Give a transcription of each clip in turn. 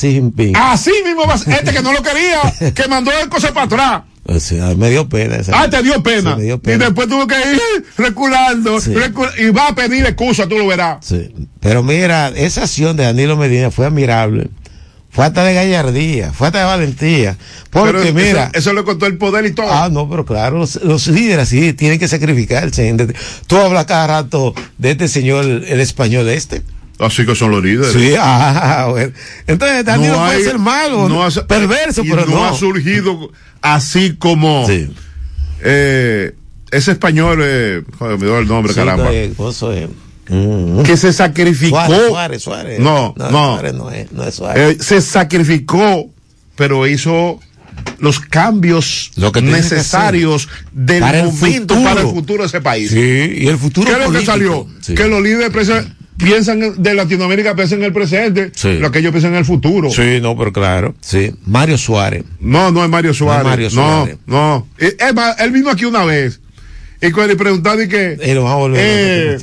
Xi Jinping. Así mismo va este que no lo quería, que mandó el cosa para atrás. O sea, me dio pena. ah, te dio pena. Sí, dio pena. Y después tuvo que ir reculando, y va a pedir excusa, tú lo verás. Sí. Pero mira, esa acción de Danilo Medina fue admirable. Fue hasta de gallardía, fue hasta de valentía. Porque mira. Eso, le contó el poder y todo. Ah, no, pero claro, los, líderes sí tienen que sacrificarse. Tú hablas cada rato de este señor, el español este. Así que son los líderes. Sí, ah, bueno. Entonces, Danilo no puede ser malo, no perverso, pero no. No ha surgido así como. Sí. Eh, ese español, eh, joder, me dio el nombre, caramba. Mm. Que se sacrificó. Suárez, Suárez, No, no. no. Suárez no es, no es Suárez. Eh, se sacrificó, pero hizo los cambios necesarios del momento para el futuro de ese país. Sí, y el futuro. ¿Qué es lo que salió? Que los líderes piensan de Latinoamérica piensan en el presente, lo que ellos piensan en el futuro. Sí, no, pero claro. Sí. Mario Suárez. No, no es Mario Suárez. No, Mario Suárez. no, Es más, él vino aquí una vez y cuando le preguntaban y que. Y lo va a volver eh,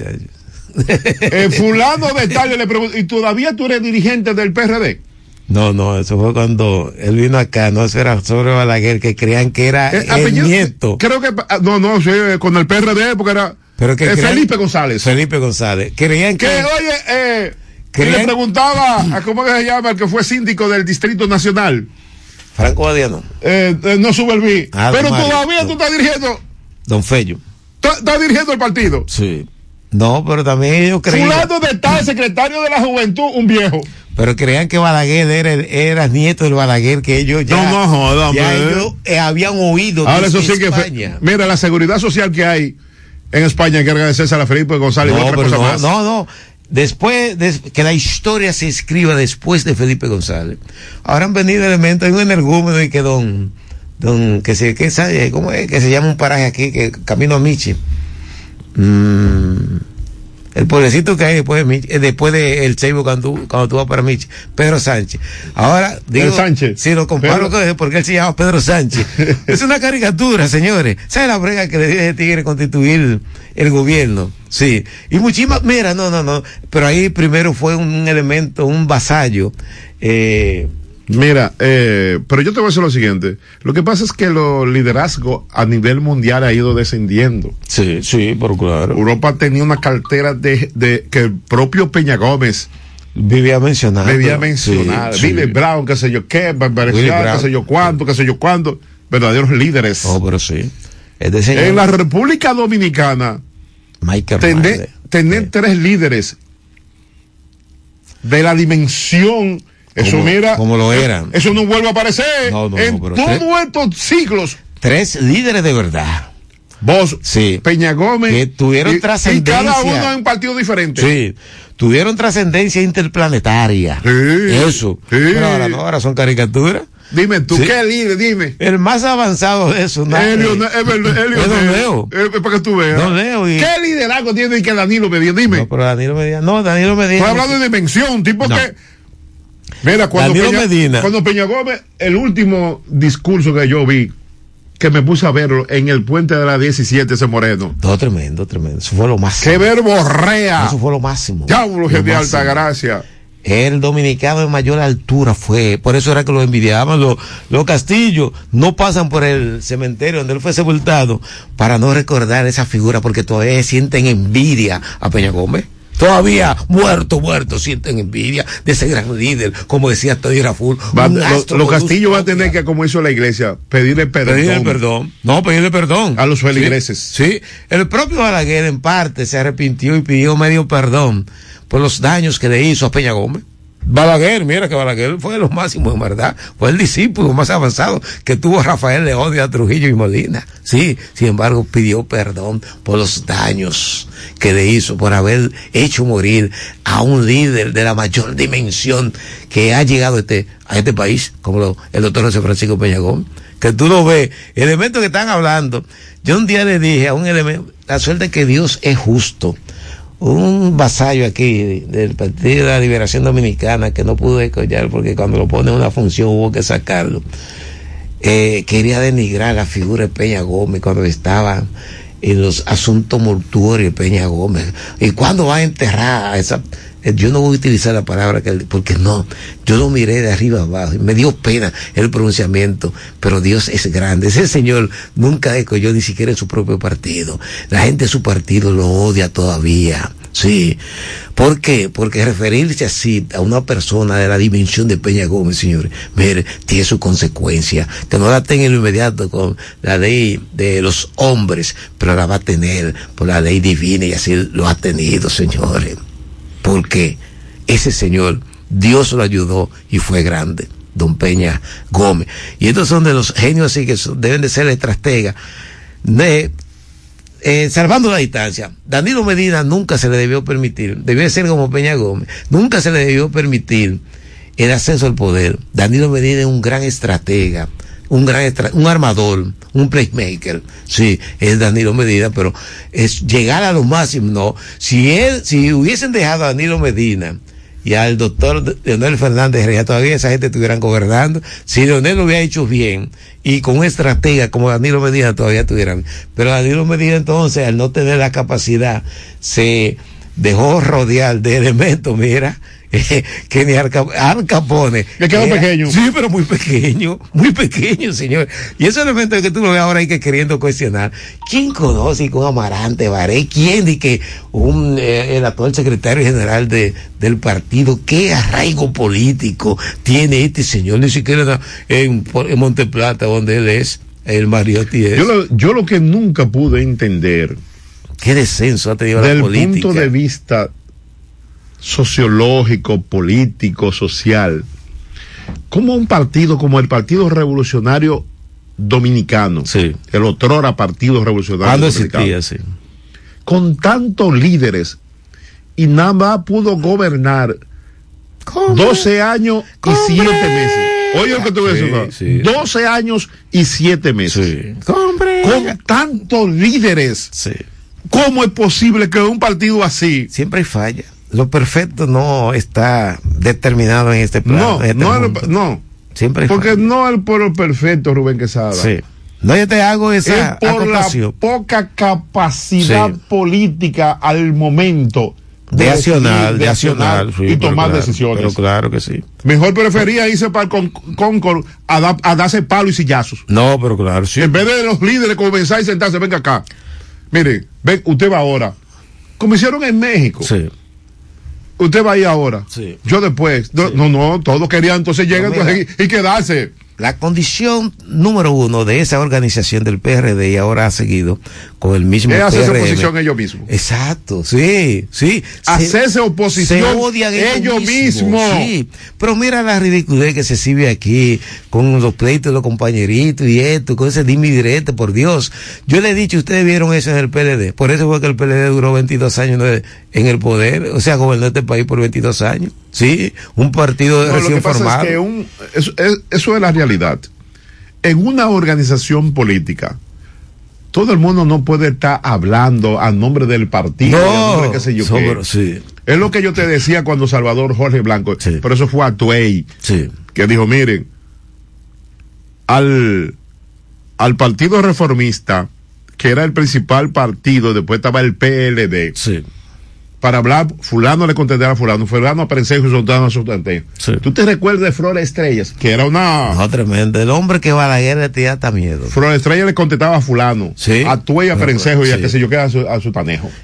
eh, fulano de tal, le preguntó, ¿y todavía tú eres dirigente del PRD? No, no, eso fue cuando él vino acá, no, eso era sobre Balaguer, que creían que era eh, el nieto. Creo que, ah, no, no, sí, con el PRD, porque era pero que eh, Felipe González. Felipe González. Creían que. que oye, eh, que le preguntaba a cómo se llama el que fue síndico del Distrito Nacional. Franco Badiano. Eh, eh no sube el ah, Pero todavía tú estás dirigiendo. Don Fello. ¿Estás dirigiendo el partido? Sí. No, pero también ellos creían. Fulano de tal secretario de la juventud, un viejo. Pero creían que Balaguer era, era nieto del Balaguer, que ellos ya. No, no jodan, Ya ellos eh, habían oído. Ahora, eso sí que. Mira, la seguridad social que hay en España hay que agradecerse a la Felipe González no, y otra cosa no, más. No, no. Después, de, que la historia se escriba después de Felipe González. Ahora han venido elementos, hay un energúmeno y que don, don, que se, que sabe, ¿cómo es? Que se llama un paraje aquí, que camino a Michi. Mm el pobrecito que hay después de, eh, después de el Seibo cuando, cuando tú vas para Mich, Pedro Sánchez. Ahora, digo, Sánchez. si lo comparo con porque él se llama Pedro Sánchez. es una caricatura, señores. ¿Sabe la brega que le dio ese tigre constituir el gobierno? Sí. Y muchísimas, mira, no, no, no. Pero ahí primero fue un elemento, un vasallo, eh, Mira, eh, pero yo te voy a decir lo siguiente. Lo que pasa es que el liderazgo a nivel mundial ha ido descendiendo. Sí, sí, por claro. Europa tenía una cartera de, de que el propio Peña Gómez vivía mencionando. Vivía mencionar. Sí, Brown, qué sé yo qué, qué sé yo cuánto, qué sé yo cuánto. Verdaderos líderes. Oh, pero sí. en la República Dominicana, tener, tener tres líderes de la dimensión eso mira. Como lo eran. Eso no vuelve a aparecer en todos estos siglos. Tres líderes de verdad. Vos, sí. Peña Gómez. Que tuvieron trascendencia. Y cada uno en partido diferente. Sí. Tuvieron trascendencia interplanetaria. Sí. Eso. Sí. Pero ahora no, ahora son caricaturas. Dime tú, ¿qué líder? Dime. El más avanzado de eso, ¿no? Elio, es Leo. Es para que tú veas. Don Leo. Y... ¿Qué liderazgo tiene que Danilo Medina? Dime. No, pero Danilo Medina, no, Danilo Medina. Estoy hablando de dimensión, tipo que Mira, cuando Peña, cuando Peña Gómez, el último discurso que yo vi, que me puse a verlo en el puente de la 17, ese moreno. Todo tremendo, tremendo. Eso fue lo máximo. ¡Qué verborrea! Eso fue lo máximo. Diablo, de alta gracia. El dominicano de mayor altura fue, por eso era que lo envidiaban. Los, los castillos no pasan por el cementerio donde él fue sepultado para no recordar esa figura porque todavía sienten envidia a Peña Gómez. Todavía muerto, muerto, sienten envidia de ese gran líder, como decía Tony Raful. Los castillos van a tener que, como hizo la iglesia, pedirle perdón. Pedirle perdón. No, pedirle perdón. A los feligreses. Sí, El propio Balaguer, en parte, se arrepintió y pidió medio perdón por los daños que le hizo a Peña Gómez. Balaguer, mira que Balaguer fue lo máximo en verdad, fue el discípulo más avanzado que tuvo Rafael León a Trujillo y Molina. Sí, sin embargo pidió perdón por los daños que le hizo, por haber hecho morir a un líder de la mayor dimensión que ha llegado este, a este país, como el doctor José Francisco Peñagón. Que tú lo ves, elementos que están hablando. Yo un día le dije a un elemento, la suerte que Dios es justo un vasallo aquí del Partido de la Liberación Dominicana que no pudo escollar porque cuando lo pone en una función hubo que sacarlo. Eh, quería denigrar la figura de Peña Gómez cuando estaba en los asuntos mortuorios de Peña Gómez. ¿Y cuándo va a enterrar a esa? Eh, yo no voy a utilizar la palabra que porque no, yo lo miré de arriba abajo y me dio pena el pronunciamiento, pero Dios es grande. Ese señor nunca yo ni siquiera en su propio partido. La gente de su partido lo odia todavía. Sí. ¿Por qué? Porque referirse así a una persona de la dimensión de Peña Gómez, señores, mire, tiene su consecuencia. Que no la tenga en lo inmediato con la ley de los hombres, pero la va a tener por la ley divina y así lo ha tenido, señores porque ese señor, Dios lo ayudó y fue grande, don Peña Gómez. Y estos son de los genios así que deben de ser estrategas. De, eh, salvando la distancia, Danilo Medina nunca se le debió permitir, debió ser como Peña Gómez, nunca se le debió permitir el ascenso al poder. Danilo Medina es un gran estratega, un gran un armador, un playmaker, sí, es Danilo Medina, pero es llegar a lo máximo, no. Si él, si hubiesen dejado a Danilo Medina y al doctor Leonel Fernández, ya todavía esa gente estuvieran gobernando, si Leonel lo hubiera hecho bien y con un estratega como Danilo Medina todavía estuvieran, pero Danilo Medina entonces, al no tener la capacidad, se dejó rodear de elementos, mira, que ni Al, Capone. Que quedó pequeño. Sí, pero muy pequeño, muy pequeño, señor. Y ese elemento que tú lo ves ahora hay que queriendo cuestionar. ¿Quién conoce con Amarante Baré? ¿Quién di que un, eh, el actual secretario general de, del partido, qué arraigo político tiene este señor? Ni siquiera en, en Monteplata, donde él es, el Mariotti es. Yo lo, yo lo que nunca pude entender. ¿Qué descenso ha tenido la política? Del punto de vista sociológico, político, social, como un partido como el Partido Revolucionario Dominicano, sí. el otrora Partido Revolucionario Dominicano, sí. con tantos líderes y nada más pudo gobernar 12 años y 7 meses. Oye lo que te voy a decir. 12 años y 7 meses. Con tantos líderes. ¿Cómo es posible que un partido así... Siempre hay falla lo perfecto no está determinado en este plan. No, este no, no. Siempre Porque no el pueblo perfecto, Rubén Quesada. Sí. No, yo te hago esa es por la poca capacidad política al momento de, accionar, de, accionar, y tomar decisiones. Pero claro que sí. Mejor prefería irse para el Concord a, a, darse palo y sillazos. No, pero claro, sí. En vez de los líderes comenzar y sentarse, venga acá. Mire, ven, usted va ahora. Como hicieron en México. Sí usted va ahí ahora. Sí. Yo después. No, no, no, todos querían entonces llegar y, quedarse. La condición número uno de esa organización del PRD y ahora ha seguido con el mismo es hacerse oposición ellos mismos. Exacto, sí, sí. Hacerse oposición se odian ellos, mismos. Sí, pero mira la ridiculez que se sirve aquí con los pleitos de los compañeritos y esto, con ese dimi directo, por Dios. Yo le he dicho, ustedes vieron eso en el PLD. Por eso fue que el PLD duró 22 años en el poder, o sea, gobernó este país por 22 años. Sí, un partido de recién formado. eso, eso es la realidad. En una organización política, todo el mundo no puede estar hablando a nombre del partido, no, qué sé yo Es lo que yo te decía cuando Salvador Jorge Blanco, por eso fue a Tuey, que dijo, miren, al, al Partido Reformista, que era el principal partido, después estaba el PLD, para hablar, fulano le contestará a fulano, fulano a Prensejo y soltano a Sultanteo. Sí. ¿Tú te recuerdas de Flora Estrellas? Que era una... No, tremendo. El hombre que va a la guerra le tenía hasta miedo. Flora Estrellas le contestaba a fulano. Sí. A Tuey, a Prensejo y a qué sé yo qué, a, su, a.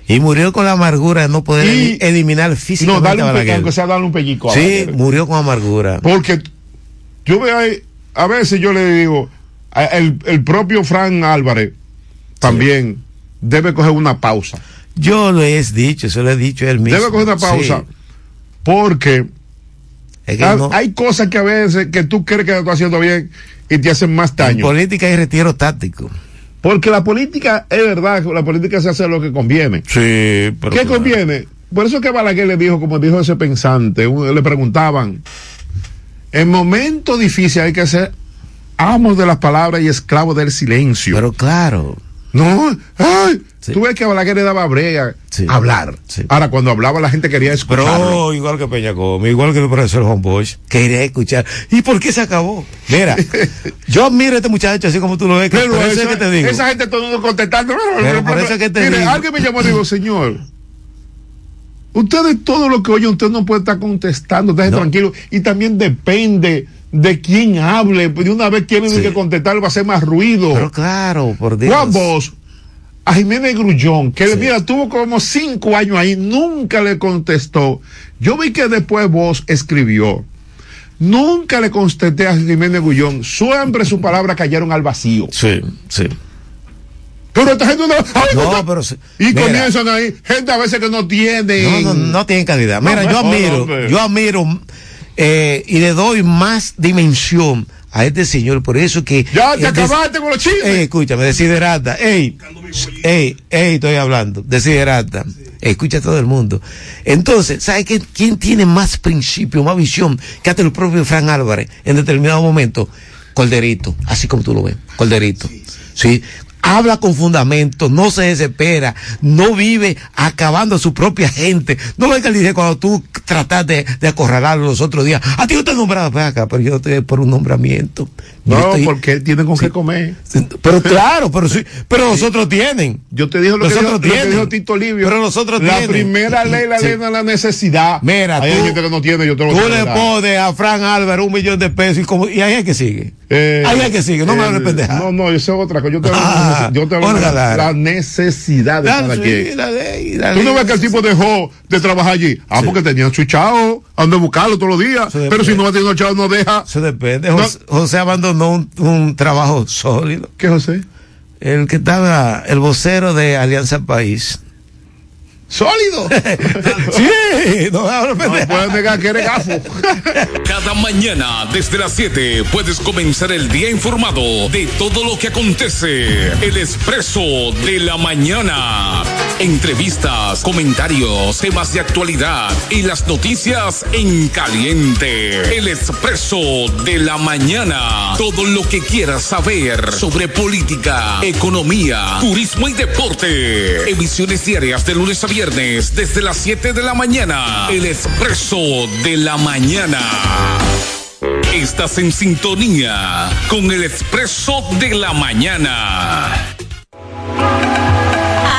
Y murió con la amargura de no poder eliminar físicamente no, dale un a aunque sea darle un pellico a Sí, murió con amargura. Porque yo veo ahí, a veces yo le digo, el, el propio Fran Álvarez también debe coger una pausa yo lo he dicho, eso lo he dicho él mismo. Debe coger una pausa. Porque hay, cosas que a veces que tú crees que estás haciendo bien y te hacen más daño. En política hay retiro táctico. Porque la política, es verdad, la política se hace lo que conviene. Sí, pero ¿Qué conviene? Por eso que Balaguer le dijo, como dijo ese pensante, le preguntaban, en momentos difíciles hay que ser amos de las palabras y esclavos del silencio. Pero claro. No, ay, tú ves que Balaguer le daba brega hablar. Ahora, cuando hablaba la gente quería escuchar. Pero igual que Peña Gómez, igual que el profesor Juan Bosch, quería escuchar. ¿Y por qué se acabó? Mira, yo admiro a este muchacho así como tú lo ves. Pero eso, que te digo. Esa gente todo el mundo contestando. Pero por eso que te Mire, alguien me llamó y dijo, señor, Ustedes todo lo que oyen, usted no puede estar contestando, déjese tranquilo. Y también depende de quién hable. De una vez quieren que contestar, va a ser más ruido. Pero claro, por Dios. Juan Bosch, a Jiménez Grullón, que mira, tuvo como cinco años ahí, nunca le contestó. Yo vi que después vos escribió. Nunca le contesté a Jiménez Grullón. Siempre sus palabras cayeron al vacío. Sí, sí. Pero esta gente no. no, pero y comienzan ahí, gente a veces que no tiene. No, no, no tienen calidad. Mira, yo admiro, yo admiro eh, y le doy más dimensión a este señor, por eso que. Ya te acabaste con los chismes. Ey, escúchame, desiderata. Ey, ey, ey, estoy hablando. Desiderata. escucha a todo el mundo. Entonces, ¿sabe qué? quién tiene más principio, más visión que hasta el propio Fran Álvarez en determinado momento? Colderito, así como tú lo ves, Colderito. Sí, habla con fundamento, no se desespera, no vive acabando a su propia gente. No venga y dice cuando tú tratas de, acorralarlo los otros días, a ti no te nombrado acá, pero yo estoy por un nombramiento. No, porque tienen con qué comer. Pero claro, pero sí, pero nosotros tienen. Yo te digo lo, que, dijo, tienen. Lo que Tito Livio. Pero nosotros la primera ley la ley de la necesidad. Mira, hay gente que no tiene, yo te lo Tú le pones a Fran Álvaro un millón de pesos y, como, y ahí es que sigue. Eh, ahí es que sigue, no me hables pendeja. No, no, yo sé otra cosa. Yo te hablo, ah, yo te hablo de la, necesidad de la, cada quien. Tú no ves que el tipo dejó de trabajar allí. Ah, porque tenía su chao, ando a buscarlo todos los días. Pero si no va teniendo chao, no deja. Se depende. José abandonó un, un trabajo sólido. ¿Qué José? El que estaba, el vocero de Alianza País. ¡Sólido! sí, no, no, puedes negar que eres gafo. Cada mañana, desde las 7, puedes comenzar el día informado de todo lo que acontece. El expreso de la mañana. Entrevistas, comentarios, temas de actualidad y las noticias en caliente. El expreso de la mañana. Todo lo que quieras saber sobre política, economía, turismo y deporte. Emisiones diarias de lunes a viernes desde las 7 de la mañana. El expreso de la mañana. Estás en sintonía con el expreso de la mañana.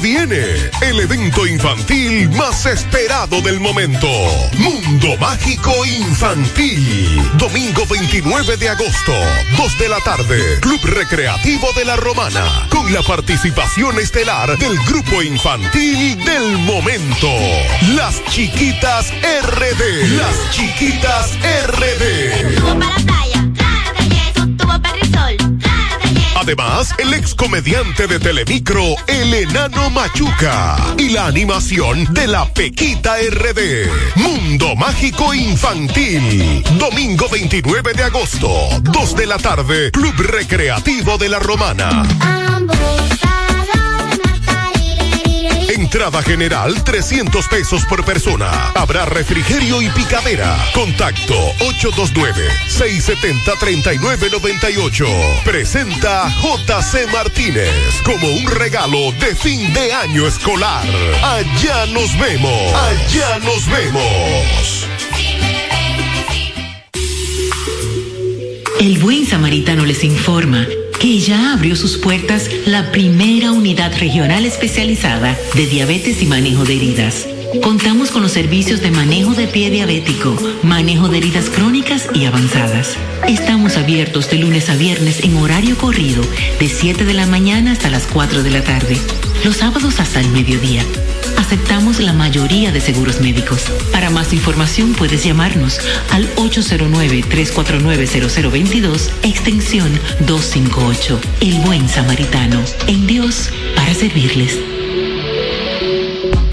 Viene el evento infantil más esperado del momento. Mundo Mágico Infantil. Domingo 29 de agosto, 2 de la tarde. Club Recreativo de la Romana. Con la participación estelar del grupo infantil del momento. Las Chiquitas RD. Las Chiquitas RD. Además, el ex comediante de Telemicro, El Enano Machuca. Y la animación de la Pequita RD. Mundo Mágico Infantil. Domingo 29 de agosto, 2 de la tarde, Club Recreativo de la Romana. Entrada general 300 pesos por persona. Habrá refrigerio y picadera. Contacto 829-670-3998. Presenta JC Martínez como un regalo de fin de año escolar. Allá nos vemos. Allá nos vemos. El buen samaritano les informa que ya abrió sus puertas la primera unidad regional especializada de diabetes y manejo de heridas. Contamos con los servicios de manejo de pie diabético, manejo de heridas crónicas y avanzadas. Estamos abiertos de lunes a viernes en horario corrido, de 7 de la mañana hasta las 4 de la tarde. Los sábados hasta el mediodía. Aceptamos la mayoría de seguros médicos. Para más información puedes llamarnos al 809-349-0022, extensión 258. El buen samaritano. En Dios, para servirles.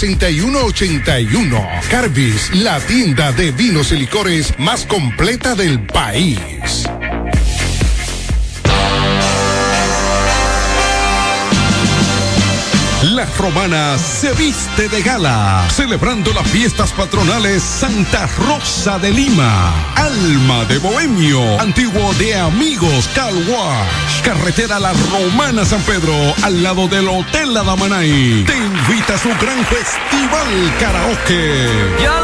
6181. Carbis, la tienda de vinos y licores más completa del país. La romana se viste de gala, celebrando las fiestas patronales Santa Rosa de Lima, Alma de Bohemio, antiguo de Amigos Car Wash, carretera La Romana San Pedro, al lado del Hotel Adamanay. Te invita a su gran festival karaoke. Ya.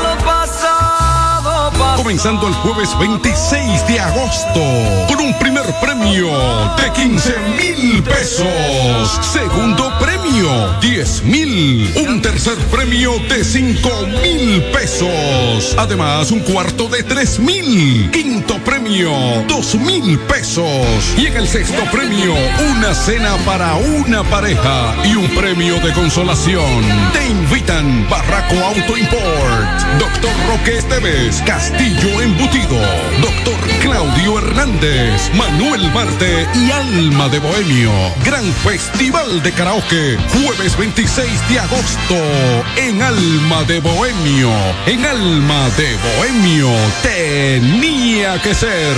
Comenzando el jueves 26 de agosto, con un primer premio de 15 mil pesos. Segundo premio, 10 mil. Un tercer premio de 5 mil pesos. Además, un cuarto de 3 mil. Quinto premio, 2 mil pesos. Y en el sexto premio, una cena para una pareja y un premio de consolación. Te invitan Barraco Auto Import, Doctor Roque Esteves, Castillo Embutido, Doctor Claudio Hernández, Manuel Marte y Alma de Bohemio. Gran Festival de Karaoke, jueves 26 de agosto en Alma de Bohemio. En Alma de Bohemio tenía que ser.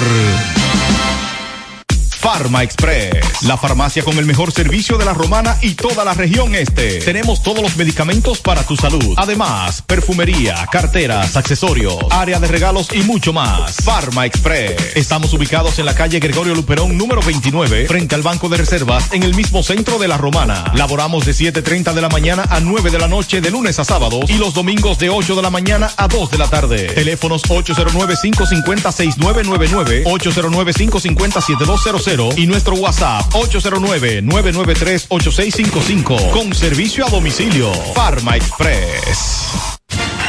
Farma Express, la farmacia con el mejor servicio de la romana y toda la región este. Tenemos todos los medicamentos para tu salud. Además, perfumería, carteras, accesorios, área de regalos y mucho más. Farma Express. Estamos ubicados en la calle Gregorio Luperón número 29, frente al Banco de Reservas, en el mismo centro de la romana. Laboramos de 7.30 de la mañana a 9 de la noche de lunes a sábados y los domingos de 8 de la mañana a 2 de la tarde. Teléfonos 809-550-6999, 809-550-7200 y nuestro WhatsApp 809-993-8655 con servicio a domicilio. Farma Express.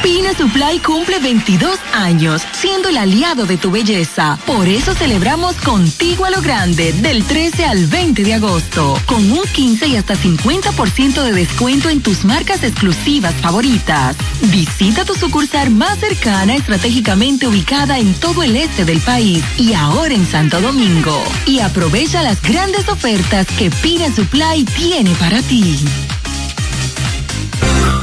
Pina Supply cumple 22 años, siendo el aliado de tu belleza. Por eso celebramos contigo a lo grande, del 13 al 20 de agosto, con un 15 y hasta 50% de descuento en tus marcas exclusivas favoritas. Visita tu sucursal más cercana, estratégicamente ubicada en todo el este del país y ahora en Santo Domingo. Y aprovecha las grandes ofertas que Pina Supply tiene para ti.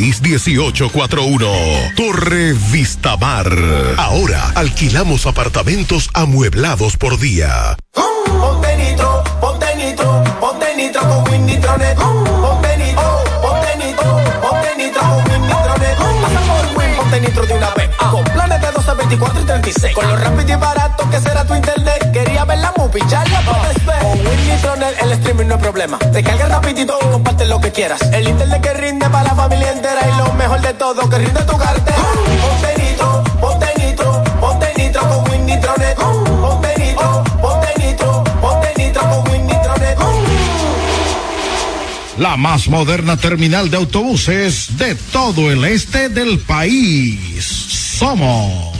1841. Torre Vistamar. Ahora alquilamos apartamentos amueblados por día. Ponte nitro, ponte nitro nitro con Win Nitronet. Ponte ponte nitro de una vez. Con planes de 12, 24 y 36. Con lo rápido y barato que será tu internet. Quería ver la movie, ya la puedes ver. Con Win Nitronet el streaming no es problema. Te carga rapidito y comparte lo que quieras. El internet que rinde para la familia entera y lo mejor de todo, que rinde tu cartera. Ponte nitro, ponte nitro, ponte nitro con Win Nitronet. La más moderna terminal de autobuses de todo el este del país. Somos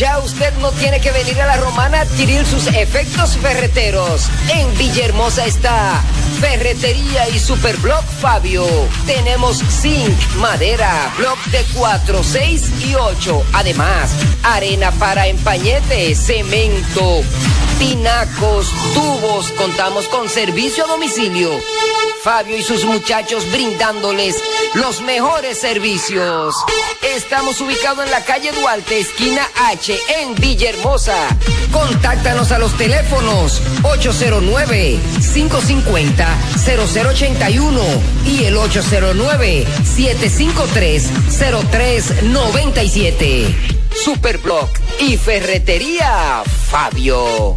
Ya usted no tiene que venir a la romana a adquirir sus efectos ferreteros. En Villahermosa está Ferretería y Superblock Fabio. Tenemos zinc, madera, block de 4, 6 y 8. Además, arena para empañete, cemento, tinacos, tubos. Contamos con servicio a domicilio. Fabio y sus muchachos brindándoles los mejores servicios. Estamos ubicados en la calle Duarte, esquina H, en Villahermosa. Contáctanos a los teléfonos 809-550-0081 y el 809-753-0397. Superblock y Ferretería Fabio.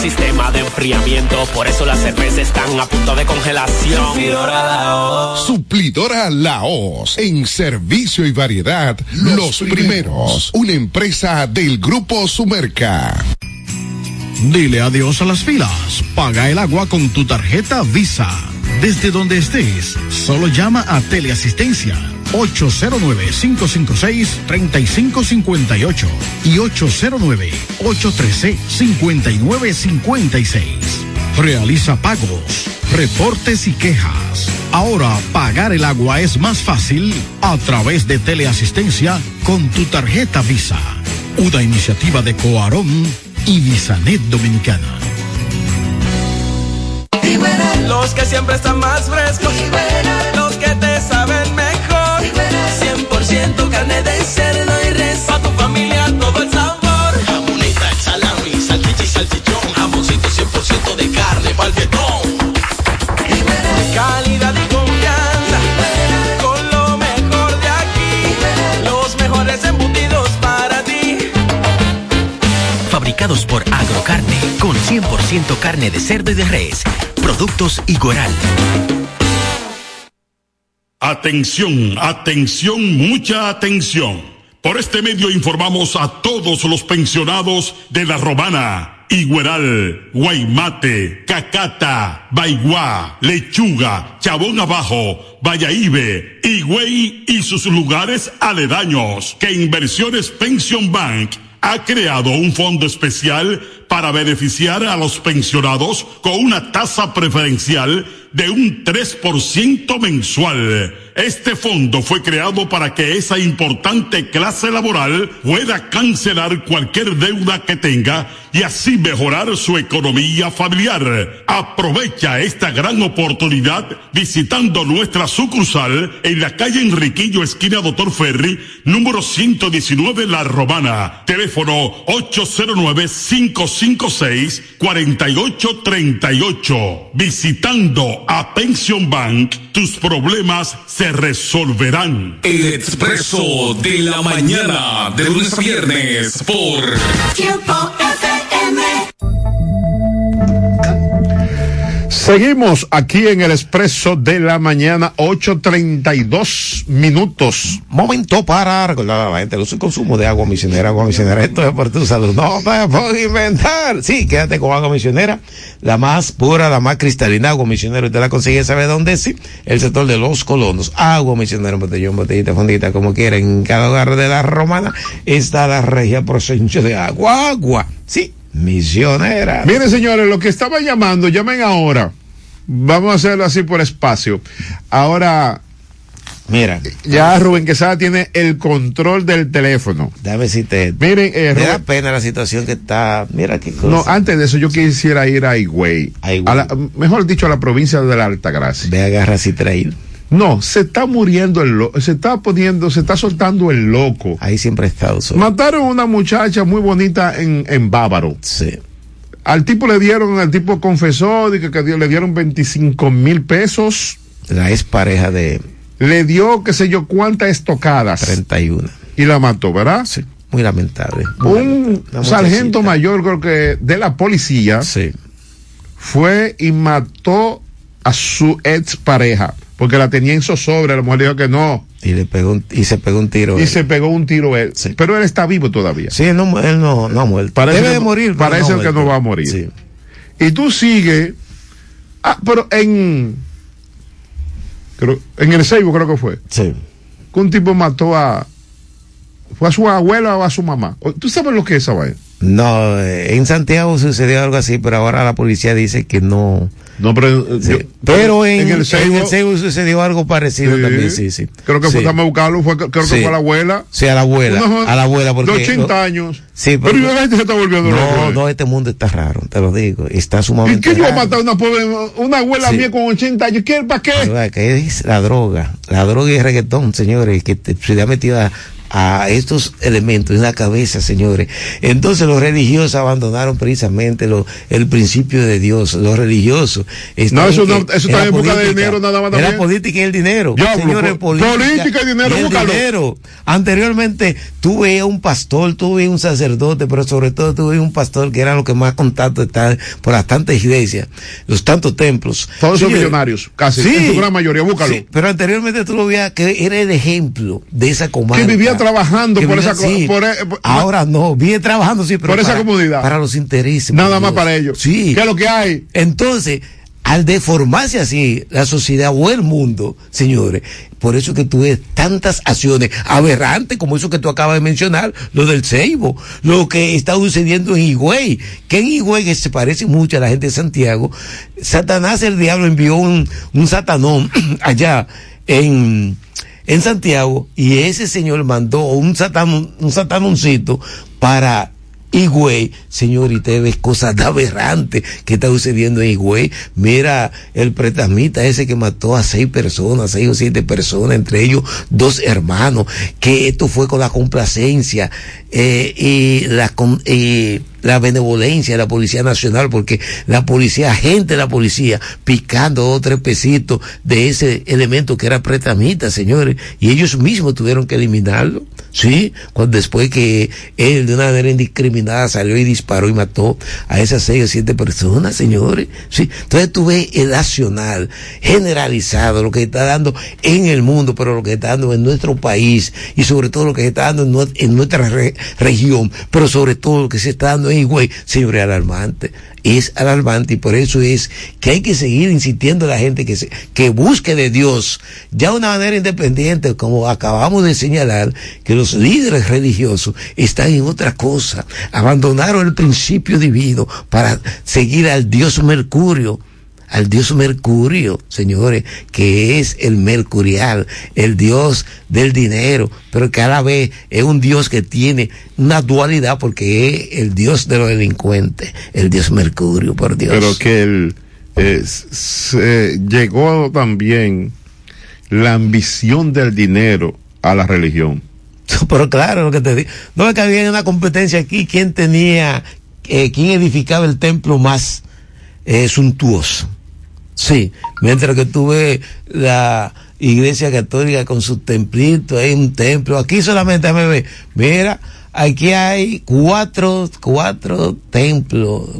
Sistema de enfriamiento, por eso las cervezas están a punto de congelación. Suplidor a la voz. Suplidora Laos, en servicio y variedad, los, primeros. Una empresa del Grupo Sumerca. Dile adiós a las filas. Paga el agua con tu tarjeta Visa. Desde donde estés, solo llama a Teleasistencia 809-556-3558 y 809-813-5956. Realiza pagos, reportes y quejas. Ahora pagar el agua es más fácil a través de Teleasistencia con tu tarjeta Visa. Una iniciativa de Coarón y Visanet Dominicana. Los que siempre están más frescos. Los que te saben mejor. 100% carne de cerdo y res. Pa' tu familia todo el sabor. Jamoneta, salami, salchicha y salchichón. Jamoncito 100% de carne pa'l. Calidad y confianza. Con lo mejor de aquí. Los mejores embutidos para ti. Fabricados por Agrocarne, con 100% carne de cerdo y de res. Productos Igueral. Atención, atención, mucha atención. Por este medio informamos a todos los pensionados de La Romana, Igueral, Guaymate, Cacata, Baigua, Lechuga, Chabón Abajo, Vallaíbe, Higüey y sus lugares aledaños que Inversiones Pension Bank ha creado un fondo especial para beneficiar a los pensionados con una tasa preferencial de un 3% mensual. Este fondo fue creado para que esa importante clase laboral pueda cancelar cualquier deuda que tenga y así mejorar su economía familiar. Aprovecha esta gran oportunidad visitando nuestra sucursal en la calle Enriquillo, esquina Doctor Ferry, número 119 La Romana. Teléfono 809-556-4838. Visitando a Pension Bank, tus problemas se resolverán. El expreso de la mañana, de lunes a viernes, por Tiempo FM. Seguimos aquí en el expreso de la mañana, 8.32 minutos. Momento para recordar a la gente el uso y consumo de agua misionera. Agua misionera, esto es por tu salud. No te puedo inventar. Sí, quédate con agua misionera, la más pura, la más cristalina. Agua misionera, usted la consigue, ¿sabe dónde? Sí, el sector de los colonos. Agua misionera, botellón, botellita, fondita, como quieren. En cada hogar de la romana está la regia procedencia de agua. Agua, sí, misionera. Miren, señores, lo que estaba llamando, llamen ahora. Vamos a hacerlo así por espacio. Ahora, mira, ya Rubén Quesada tiene el control del teléfono. Dame decirte. Miren, eh, Me da pena la situación que está. Mira qué cosa. no, antes de eso yo quisiera ir a Higüey. A la- mejor dicho, a la provincia de la Altagracia. Ve, agarra Citrail. No, se está muriendo el loco, se está poniendo, se está soltando el loco. Ahí siempre ha estado. Mataron a una muchacha muy bonita en, en Bávaro. Sí. Al tipo le dieron, el tipo confesó de que, que le dieron 25 mil pesos. La ex pareja de. Le dio, qué sé yo, cuántas estocadas. 31. Y la mató, ¿verdad? Sí. Muy lamentable. Muy Un lamentable. Sargento mayor, creo que de la policía, fue y mató a su ex pareja, porque la tenía en zozobra, la mujer dijo que no. Y le pegó un- y se pegó un tiro. Y él. se pegó un tiro él. Pero él está vivo todavía. Sí, él no, él no, no ha muerto. Parece Debe que de morir. Parece no ha que no va a morir. Sí. Y tú sigues. Ah, pero en. Creo, en el Seibo creo que fue. Sí. Que un tipo mató a. ¿Fue a su abuela o a su mamá? ¿Tú sabes lo que es esa vaina? No, eh, en Santiago sucedió algo así, pero ahora la policía dice que no. No, pero. Sí. yo- pero en, en el en Seibo- el Seibo sucedió algo parecido Sí. también, sí, sí. Creo que Sí. fue, déjame buscarlo, fue, creo que fue a la abuela. Sí, a la abuela. Una a la abuela, porque. De 80 años. Sí, Pero pero. la gente se está volviendo no, no, este mundo está raro, te lo digo. Está ¿Y sumamente qué yo voy a matar a una pobre, una abuela mía con 80 años? ¿Qué, ¿Para qué? ¿Verdad? que es la droga, la droga y el reggaetón, señores, que te- se le ha metido a, a estos elementos en la cabeza, señores. Entonces los religiosos abandonaron precisamente lo- el principio de Dios, los religiosos. No, eso en no- eso está en busca de dinero nada más en la también. política y el dinero. Señores, po- política, política y dinero, el búscalo. dinero. Anteriormente tuve un pastor, tuve un sacerdote, pero sobre todo tuve un pastor que era lo que más contacto está por las tantas iglesias, los tantos templos. Todos son millonarios, casi. Sí. En su gran mayoría, búscalo. Sí, pero anteriormente tú lo veías que era el ejemplo de esa comarca. Que vivía trabajando por esa sí. por e- por- Ahora no, vive trabajando sí, pero Por esa para- comunidad. Para los intereses. Nada más para ellos. Sí. ¿Qué es lo que hay? Entonces, al deformarse así la sociedad o el mundo, señores, por eso que tú ves tantas acciones aberrantes como eso que tú acabas de mencionar, lo del Ceibo, lo que está sucediendo en Higüey, que en Higüey que se parece mucho a la gente de Santiago, Satanás el diablo envió un, un satanón allá en, en Santiago y ese señor mandó un satanón, un satanoncito para Higüey, señor, y usted ve cosas aberrantes que está sucediendo en Higüey. Mira el pretamita ese que mató a seis personas, seis o siete personas, entre ellos dos hermanos, que esto fue con la complacencia eh, y la, la benevolencia de la Policía Nacional, porque la policía, gente de la policía, picando dos o tres pesitos de ese elemento que era pretamita, señores, y ellos mismos tuvieron que eliminarlo, ¿sí? Cuando después que él de una manera indiscriminada salió y disparó y mató a esas seis o siete personas, señores, ¿sí? Entonces tú ves el nacional generalizado, lo que está dando en el mundo, pero lo que está dando en nuestro país y sobre todo lo que se está dando en, nue- en nuestra re- región, pero sobre todo lo que se está dando en Higüey, señores, alarmante. Es alarmante y por eso es que hay que seguir insistiendo a la gente que, se, que busque de Dios. Ya una manera independiente, como acabamos de señalar, que los líderes religiosos están en otra cosa, abandonaron el principio divino para seguir al Dios Mercurio al dios Mercurio, señores, que es el mercurial, el dios del dinero, pero que a la vez es un dios que tiene una dualidad porque es el dios de los delincuentes, el dios Mercurio, por Dios. Pero que él eh, se llegó también la ambición del dinero a la religión. Pero claro, lo que te digo, no es que había una competencia aquí, quién tenía, eh, quién edificaba el templo más eh, suntuoso. Sí, mientras que tuve la iglesia católica con su templito, hay un templo, aquí solamente me ve, mira, aquí hay cuatro, cuatro templos.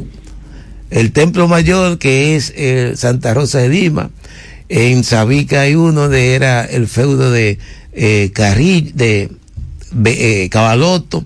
El templo mayor que es eh, Santa Rosa de Lima, en Sabica hay uno de era el feudo de eh, Carrillo, de eh, Cabaloto,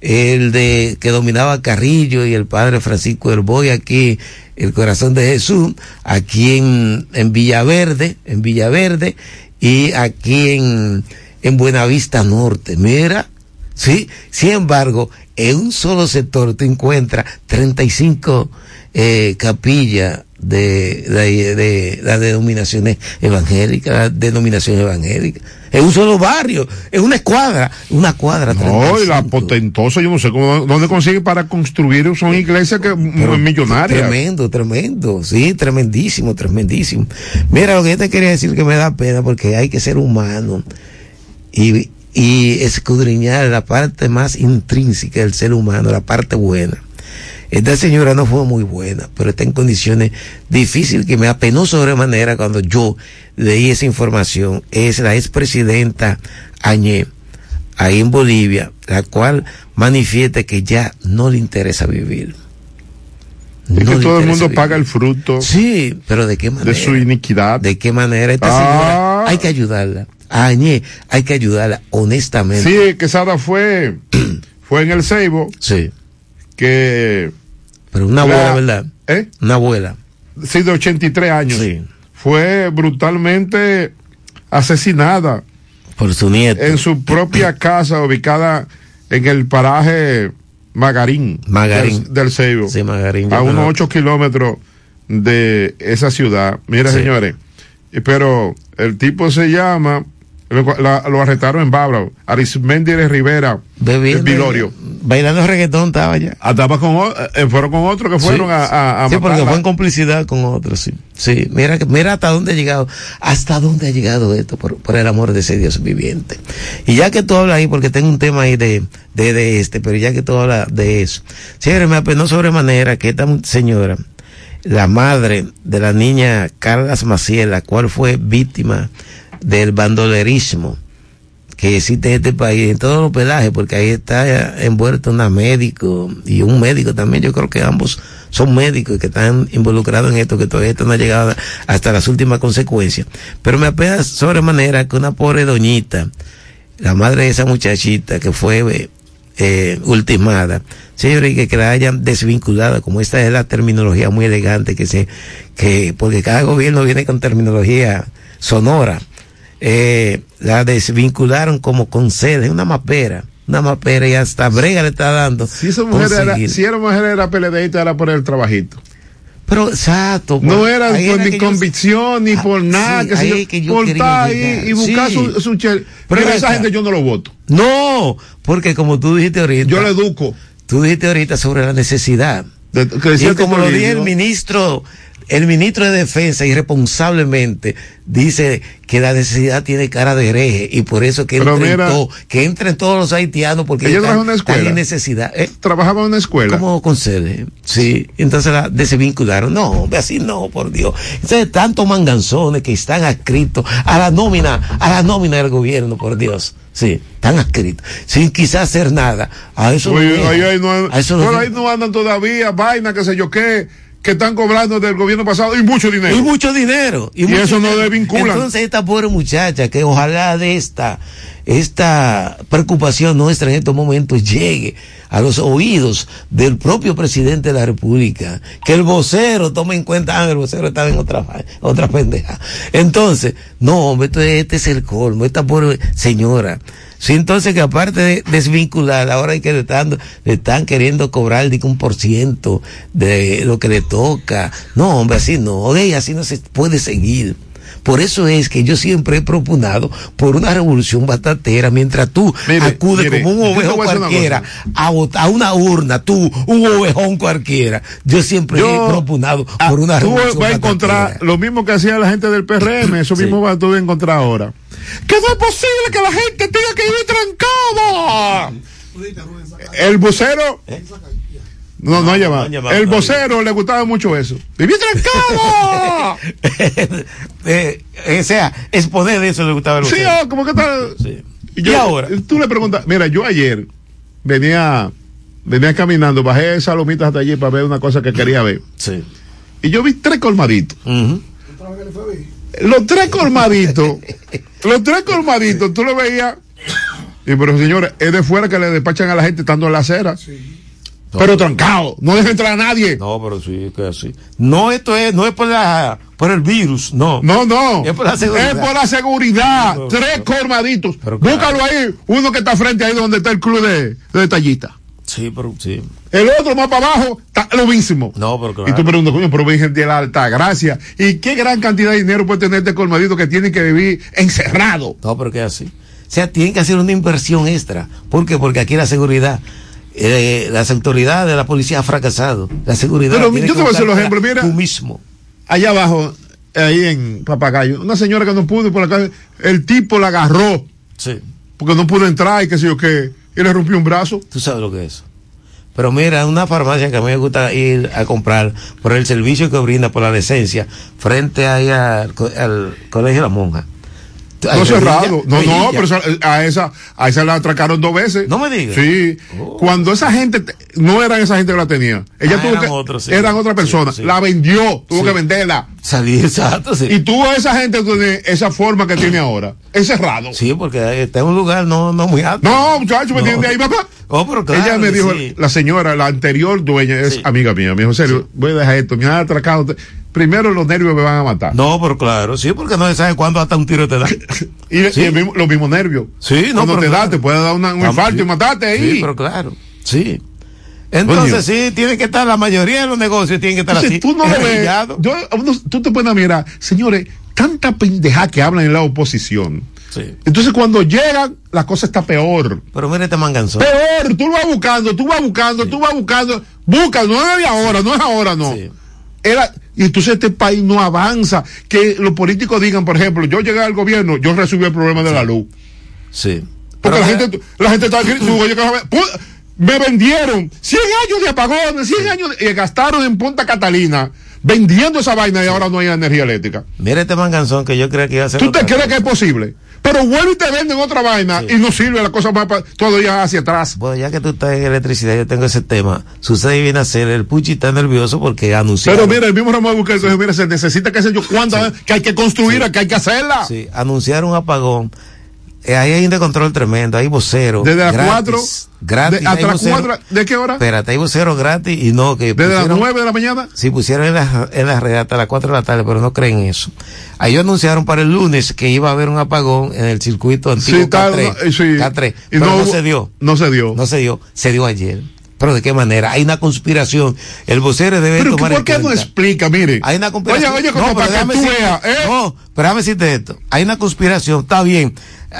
el de que dominaba Carrillo y el padre Francisco Herboy aquí, el corazón de Jesús, aquí en, en Villaverde, en Villaverde, y aquí en, en Buenavista Norte. Mira, sí, sin embargo, en un solo sector te encuentras 35 eh, capillas de, de, de las denominaciones evangélicas, la denominación evangélica. En un solo barrio, en una escuadra, una cuadra. No, y la potentosa, yo no sé cómo, dónde consigue para construir, son iglesias que Pero, millonarias. Tremendo, tremendo, sí, tremendísimo, tremendísimo. Mira, lo que yo te quería decir que me da pena porque hay que ser humano y, y escudriñar la parte más intrínseca del ser humano, la parte buena. Esta señora no fue muy buena, pero está en condiciones difíciles que me apenó sobremanera cuando yo leí esa información. Es la expresidenta Añé, ahí en Bolivia, la cual manifiesta que ya no le interesa vivir. Es No que todo el mundo vivir. paga el fruto Sí, pero ¿de qué manera? de su iniquidad. ¿De qué manera? Esta Ah. señora hay que ayudarla. A Añé hay que ayudarla honestamente. Sí, Quesada fue, fue en el Ceibo. Sí. Que. Pero una abuela, ¿verdad? ¿Eh? Una abuela. Sí, de 83 años. Fue brutalmente asesinada. Por su nieto. En su propia casa, ubicada en el paraje Magarín. Magarín. Del, del Ceibo. Sí, Magarín. a unos conozco. 8 kilómetros de esa ciudad. Mira, Sí. señores, pero el tipo se llama, lo, la- lo arrestaron en Babra, Arismendi de Rivera, Bebiendo. Vilorio. Bailando reggaetón estaba ya. Ah, estaba con, o- eh, fueron con otros que fueron Sí. a, a, a Sí, porque fue en complicidad con otros, sí. Sí, mira, mira hasta dónde ha llegado, hasta dónde ha llegado esto, por, por el amor de ese Dios viviente. Y ya que tú hablas ahí, porque tengo un tema ahí de, de, de este, pero ya que tú hablas de eso, señores, me apenó sobremanera que esta señora, la madre de la niña Carlas Maciel, la cual fue víctima del bandolerismo, que existe en este país, en todos los pelajes, porque ahí está envuelto una médico y un médico también, yo creo que ambos son médicos que están involucrados en esto, que todavía esto no ha llegado hasta las últimas consecuencias. Pero me apena sobremanera que una pobre doñita, la madre de esa muchachita que fue eh, ultimada, señores, que, que la hayan desvinculado, como esta es la terminología muy elegante que se, que, porque cada gobierno viene con terminología sonora eh, la desvincularon como con sede, una mapera, una mapera y hasta brega le está dando. Si esa mujer era, conseguir. si era mujer era PLDista, era por el trabajito. Pero exacto. No pues, era por era yo- convicción, ni por nada, sí, que ahí yo, es que yo por estar ahí y buscar Sí. su, su chel. Pero Pero esa gente yo no lo voto. No, porque como tú dijiste ahorita. Yo le educo. Tú dijiste ahorita sobre la necesidad. De- que y como lo dije Livio. el ministro, el ministro de Defensa irresponsablemente dice que la necesidad tiene cara de hereje y por eso que, Pero entra en mira- todo- que entren todos los haitianos porque ellos están, una escuela. están en necesidad. ¿eh? Trabajaba en una escuela. Como con sede, sí. Entonces la desvincularon. No, así no, por Dios. Entonces, tantos manganzones que están adscritos a la nómina, a la nómina del gobierno, por Dios. Sí, están adscritos. Sin quizás hacer nada. A eso no Oye, ahí, ahí no, A eso no ahí no andan todavía vainas, qué sé yo qué, que están cobrando del gobierno pasado y mucho dinero. Y mucho dinero. Y mucho eso no dinero. desvinculan. Entonces esta pobre muchacha que ojalá de esta esta preocupación nuestra en estos momentos llegue a los oídos del propio presidente de la República, que el vocero tome en cuenta, ah, el vocero estaba en otra, otra pendeja. Entonces, no, hombre, este es el colmo, esta pobre señora. Sí, entonces que aparte de desvincular, ahora hay que le están, le están queriendo cobrar digo, un por ciento de lo que le toca. No, hombre, así no, oye, así no se puede seguir. Por eso es que yo siempre he propunado por una revolución batatera, mientras tú acudes como un ovejo cualquiera a, a, una urna, tú, un ovejón cualquiera. Yo siempre he propunado ah, por una revolución Tú vas a encontrar lo mismo que hacía la gente del PRM, eso mismo vas a encontrar ahora. Que no es posible que la gente tenga que ir trancada. El vocero... No, no, ha llamado. el vocero le gustaba mucho eso. ¡Viví trancado! eh, o sea, exponer eso le gustaba el vocero. Sí, oh, como que tal. Sí. Y, ahora? Tú le preguntas, mira, yo ayer venía, venía caminando, bajé salomitas hasta allí para ver una cosa que quería ver. Sí. Y yo vi tres colmaditos. Los tres colmaditos, los tres colmaditos, tú lo veías. Y pero señores, es de fuera que le despachan a la gente estando en la acera. Sí pero trancado, no deja entrar a nadie. No, pero sí, que así. No, esto es, no es por la, por el virus, no. No, no. Es por la seguridad. Es por la seguridad. Tres colmaditos. Búscalo ahí, uno que está frente ahí donde está el club de, de detallista. Sí, pero sí. El otro más para abajo está lo mismo. No, pero claro. Y tú preguntas, coño, pero Virgen de la Alta Gracia. ¿Y qué gran cantidad de dinero puede tener este colmadito que tiene que vivir encerrado? No, pero que así. O sea, tienen que hacer una inversión extra. ¿Por qué? Porque aquí la seguridad eh, las autoridades de la policía han fracasado. La seguridad. Pero yo te voy a hacer los ejemplos. Mira, tú mismo. Allá abajo, ahí en Papagayo, una señora que no pudo por la calle, el tipo la agarró. Sí. Porque no pudo entrar y qué sé yo qué, y le rompió un brazo. Tú sabes lo que es. Pero mira, una farmacia que a mí me gusta ir a comprar por el servicio que brinda por la decencia, frente ahí al, al Colegio de la Monja no cerrado. No, no, pero a esa, a esa la atracaron dos veces. No me digas. Sí. Oh. Cuando esa gente, no eran esa gente que la tenía. Ella ah, tuvo eran que, otros, eran otra persona. la vendió, tuvo que venderla. Salí, exacto, sí. Y tuvo esa gente tiene esa forma que tiene ahora. Es cerrado. Sí, porque está en un lugar no, no muy alto. No, muchacho, me entiende ahí, papá. Oh, pero claro, Ella me dijo, la señora, la anterior dueña, es amiga mía. Me dijo, serio, voy a dejar esto, me han atracado primero los nervios me van a matar. No, pero claro, sí, porque no se sabe cuándo hasta un tiro te da. y, los mismos nervios. Sí, no, Cuando te da, te puede dar un infarto y matarte ahí. Sí, pero claro, sí. Entonces sí, tiene que estar, la mayoría de los negocios tienen que estar así. Tú no lo ves, tú te puedes mirar, señores, tanta pendeja que hablan en la oposición. Sí. Entonces cuando llegan, la cosa está peor. Pero mire este manganzón. Peor, tú vas buscando, tú vas buscando, tú vas buscando. Busca, no es de ahora, no es ahora, no. Era, y entonces este país no avanza. Que los políticos digan, por ejemplo, yo llegué al gobierno, yo resolví el problema de la luz. Sí. Porque la, gente, la gente está me vendieron 100 años de apagones, 100 años y gastaron en Punta Catalina vendiendo esa vaina y ahora no hay energía eléctrica. Mira este manganzón que yo creo que iba a ser. ¿Tú te crees que es posible? Pero vuelve y te venden otra vaina y no sirve la cosa más todavía hacia atrás. Bueno, ya que tú estás en electricidad, yo tengo ese tema. Sucede y viene a ser, el Puchi está nervioso porque anunciaron. Pero mira, el mismo Ramón Buque, mira, se necesita que sé yo cuánto, que hay que construir, que hay que hacerla. Sí, anunciaron un apagón ahí hay un control tremendo, hay vocero. Desde las 4. Gratis. De, hasta las 4. ¿De qué hora? Espérate, hay vocero gratis y no que. ¿Desde las 9 de la mañana? Sí, pusieron en la, en la red hasta las 4 de la tarde, pero no creen eso. Ahí anunciaron para el lunes que iba a haber un apagón en el circuito antiguo sí, K3. No, sí. K3 y pero no, no se dio. No se dio. No se dio. Se dio ayer. Pero de qué manera? Hay una conspiración. El vocero debe pero tomar ¿por qué no explica? Mire. Hay una conspiración. Oye, oye, no, para que tú veas. ¿eh? No, pero déjame decirte esto. Hay una conspiración. Está bien.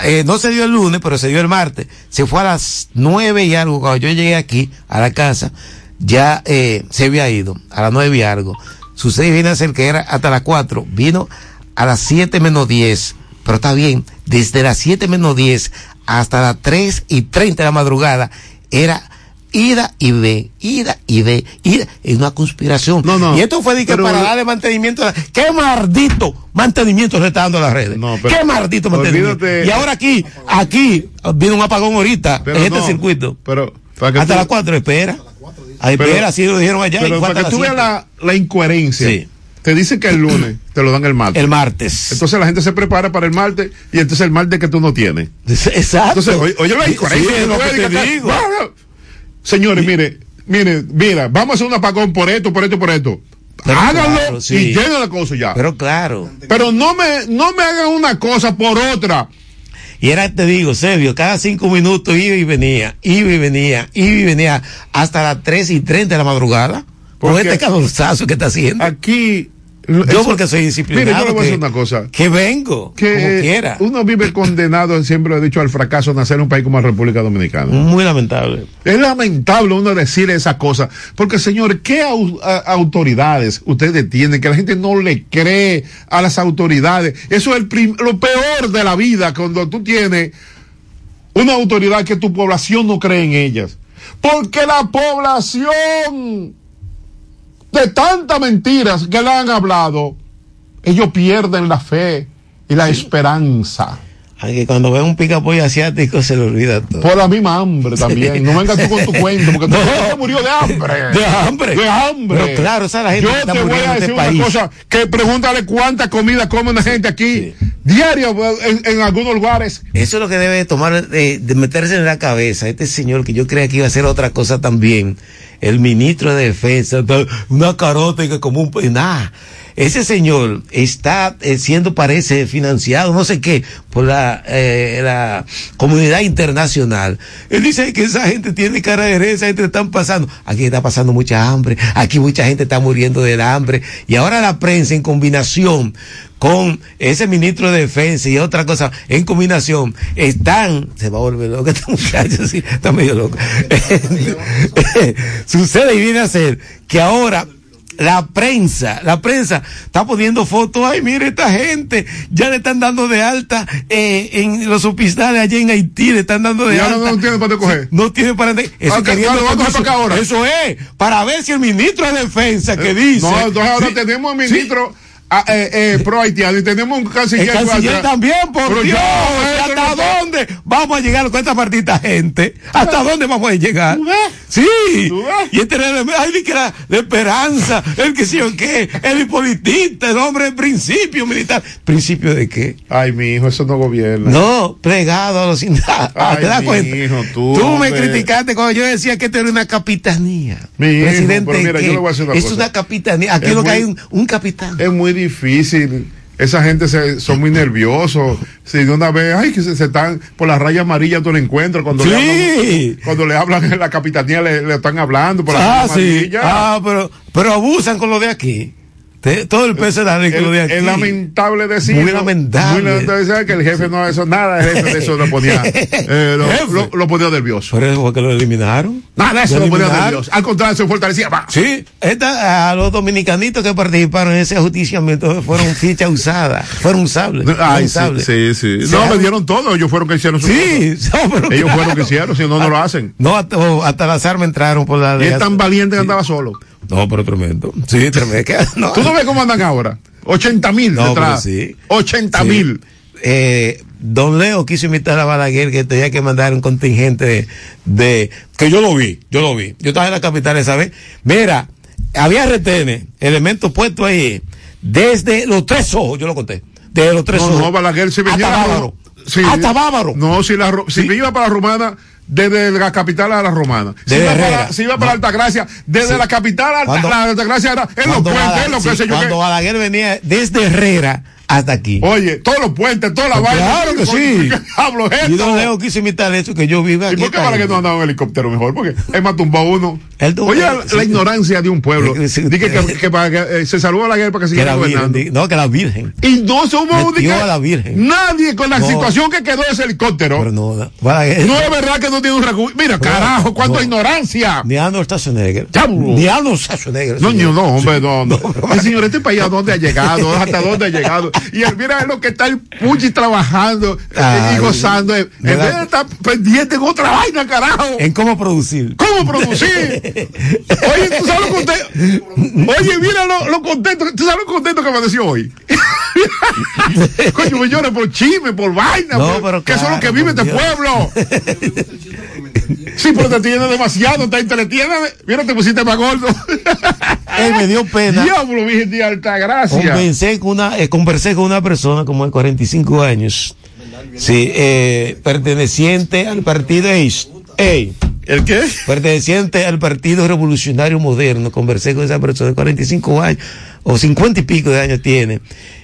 Eh, no se dio el lunes, pero se dio el martes. Se fue a las nueve y algo. Cuando yo llegué aquí, a la casa, ya eh, se había ido. A las nueve y algo. Sucede y viene a ser que era hasta las cuatro. Vino a las siete menos diez. Pero está bien. Desde las siete menos diez hasta las tres y treinta de la madrugada era ida y ve, ida y ve, ida, es una conspiración. No, no, y esto fue de que para darle mantenimiento, qué maldito mantenimiento se está dando a las redes. No, pero, qué maldito mantenimiento. y ahora aquí, aquí, viene un apagón ahorita, en este circuito. Pero, hasta las cuatro, espera. Ahí espera, así lo dijeron allá. Pero para que tú veas la, la incoherencia. Sí te dicen que el lunes te lo dan el martes. El martes. Entonces la gente se prepara para el martes y entonces el martes que tú no tienes. Exacto. Entonces, oye, oye, Sí, sí, es lo que te digo. Señores, mire, mire, mira, vamos a hacer un apagón por esto, por esto, por esto. Pero Háganlo claro, sí. y lleguen la cosa ya. Pero claro. Pero no me, no me hagan una cosa por otra. Y era, te digo, Sergio, cada cinco minutos iba y venía, iba y venía, iba y venía, hasta las tres y treinta de la madrugada. Por este calorzazo que está haciendo. Aquí. Yo eso- porque soy disciplinado. Mire, yo le voy a que- decir una cosa. Que vengo, Que como quiera. uno vive condenado, siempre lo he dicho, al fracaso de nacer en un país como la República Dominicana. Muy lamentable. Es lamentable uno decir esas cosas, porque señores, ¿qué au- autoridades ustedes tienen? Que la gente no le cree a las autoridades. Eso es el lo peor de la vida, cuando tú tienes una autoridad que tu población no cree en ellas. Porque la población, de tantas mentiras que le han hablado, ellos pierden la fe y la esperanza. Aunque cuando ven un picapollo asiático se le olvida todo. Por la misma hambre también. No vengas tú con tu cuento, porque tu No. gente murió de hambre. De hambre. De hambre. Pero claro, esa es la gente Yo está te voy a en decir este una país. cosa, que pregúntale cuánta comida come una gente aquí diario en, en algunos lugares. Eso es lo que debe tomar, eh, de meterse en la cabeza. Este señor que yo creía que iba a hacer otra cosa también. El ministro de Defensa, una carota que como un... Nada. Ese señor está eh, siendo, parece, financiado, no sé qué, por la, eh, la comunidad internacional. Él dice que esa gente tiene cara de herencia, esa gente están pasando. Aquí está pasando mucha hambre, aquí mucha gente está muriendo del hambre. Y ahora la prensa en combinación con ese ministro de defensa y otra cosa en combinación están se va a volver loco este muchacho sí, está medio loco sucede y viene a ser que ahora la prensa, la prensa está poniendo fotos, ay mire esta gente, ya le están dando de alta eh, en los hospitales allá en Haití, le están dando de Y alta. ahora no tiene para coger. No tiene para eso claro, vamos a eso, tocar ahora. eso es, para ver si el ministro de defensa que dice. Eh, No, entonces ahora Sí, tenemos sí, ministro ah, eh, eh, pro haitiano y tenemos un canciller. el canciller también, por Pero Dios. ya, ¿Hasta no- dónde vamos a llegar con esta partita gente? ¿Hasta dónde vamos a llegar? Sí. Y este era el- ay, di que era de esperanza, el que sí o qué, el hipolitista, el hombre de principio militar. ¿Principio de qué? Ay, mi hijo, eso no gobierna. No, plegado a los sindicatos. Ay, ¿Te das mi cuenta? hijo, tú, me hombre. criticaste cuando yo decía que esto era una capitanía. Mi hijo, Presidente, pero mira, ¿qué? yo le voy a decir una es cosa. una capitanía. Aquí Es lo que hay un, un capitán. Es muy difícil. Esa gente se, son muy nerviosos. Si de una vez, ay, que se, se están por las rayas amarillas, tú lo encuentras. Cuando, Sí. le hablan, cuando le hablan en la capitanía, le, le están hablando por las Ah, sí. Ah, pero, pero abusan con lo de aquí. Todo el peso de la ley con lo de aquí. Es lamentable decir. Muy lamentable. Muy lamentable decir que el jefe no eso nada, el jefe de eso lo ponía, eh, lo, Jefe. lo- lo ponía nervioso. Por eso fue que lo eliminaron. Nada, eso Lo lo ponía nervioso. Al contrario, se fortalecía más. Sí, esta, a los dominicanitos que participaron en ese ajusticiamiento fueron ficha usada, fueron usables. Ay, sí, usables. sí, sí. Se No, me dieron todo. Ellos fueron que hicieron su Sí, no, pero Ellos claro. fueron que hicieron, si no, no lo hacen. No, hasta, hasta las armas entraron por la Y es tan valiente que andaba solo. No, pero tremendo. Sí, tremendo. No. ¿Tú no ves cómo andan ahora? 80 mil No, detrás. sí. 80 Sí. mil. Eh, don Leo quiso invitar a Balaguer que tenía que mandar un contingente de, de- que yo lo vi, yo lo vi. Yo estaba en la capital esa vez. Mira, había retenes, elementos puestos ahí, desde los tres ojos, yo lo conté. Desde los tres No, ojos. no, Balaguer se venía. hasta Bávaro. Sí. Hasta Bávaro. No, si, la, si iba para la romana, desde la capital a la romana. Si iba, para, si iba para. Altagracia, desde Sí. la capital a la Altagracia era en los puentes, en lo sí, cuando. Balaguer venía desde Herrera hasta aquí. Oye, todos los puentes, toda la Pues vaina. claro que sí. ¿qué diablo es Y esto? don Leo quiso imitar eso que yo vivo ¿Y por qué para que no andaba en helicóptero mejor? Porque él más tumbó uno. Oye, la, ignorancia de un pueblo. Dije que, eh, se salvó a la guerra para que siguiera gobernando. no, que la Virgen. Y no somos a la Virgen. Nadie con la situación que quedó ese helicóptero. Pero no, no, es verdad que no tiene un recurso. Mira, carajo, cuánta no. ignorancia. Ni Arnold Schwarzenegger. Ni Arnold Schwarzenegger. No, no, hombre, no. señor, este país a dónde ha llegado, hasta dónde ha llegado. Y él, mira lo que está el Puchi trabajando eh, Ay, y gozando. En vez de estar pendiente en otra vaina, carajo. En cómo producir. ¿Cómo producir? Oye, ¿tú sabes lo contento? Oye, mira lo, lo contento. ¿Tú sabes lo contento que amaneció hoy? Coño, me llora por chisme, por vaina. No, por- pero que eso es lo que claro, vive este Dios. pueblo. Sí, pero te tiene demasiado, te entretiene. Mira, te pusiste más gordo. Él me dio pena. Diablo, Virgen de alta gracia. Conversé con una, eh, conversé con una persona como de 45 años. Sí, eh, perteneciente al partido. Ey, ¿El qué? Perteneciente al Partido Revolucionario Moderno. Conversé con esa persona de 45 años o 50 y pico de años tiene.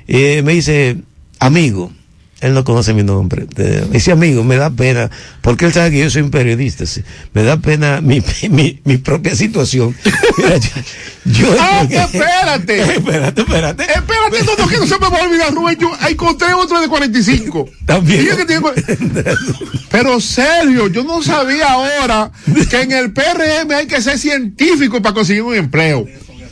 Eh, me dice, amigo, él no conoce mi nombre. Dice, amigo, me da pena, porque él sabe que yo soy un periodista. sí. Me da pena mi, mi, mi propia situación. Mira, yo, yo- ¡Ah, que espérate! espérate, espérate. Espérate, no, no, que no se me va a olvidar, Rubén. Yo encontré otro de 45. También. Que tiene Pero Sergio, yo no sabía ahora que en el PRM hay que ser científico para conseguir un empleo.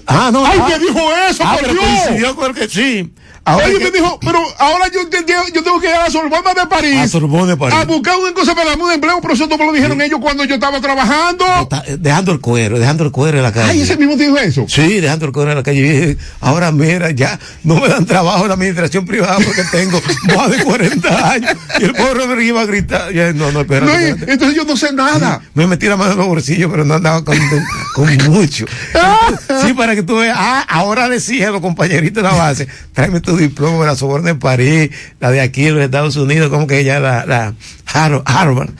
Ah, no. ¡Ay, ah, me dijo eso, ah, por Dios! coincidió con el que sí. Ahora que- me dijo, pero ahora yo yo tengo que ir a la Sorbona de París. A Sorbona de París. A buscar una cosa para darme un empleo, pero eso no me lo dijeron ellos cuando yo estaba trabajando. Está, eh, dejando el cuero, dejando el cuero en la calle. Ay, ese mismo te dijo eso. Sí, dejando el cuero en la calle. Ahora mira, ya no me dan trabajo en la administración privada porque tengo más de 40 años. Y el pobre me iba a gritar. Ya, no, no, espérate. entonces yo no sé nada. Me metí la mano en los bolsillos, pero no andaba con, con mucho. Sí, para que tú veas. Ah, ahora decía a los compañeritos de la base, tráeme tu diploma de la Soborna de París, la de aquí en los Estados Unidos, como que ella, la, la Har- Harvard,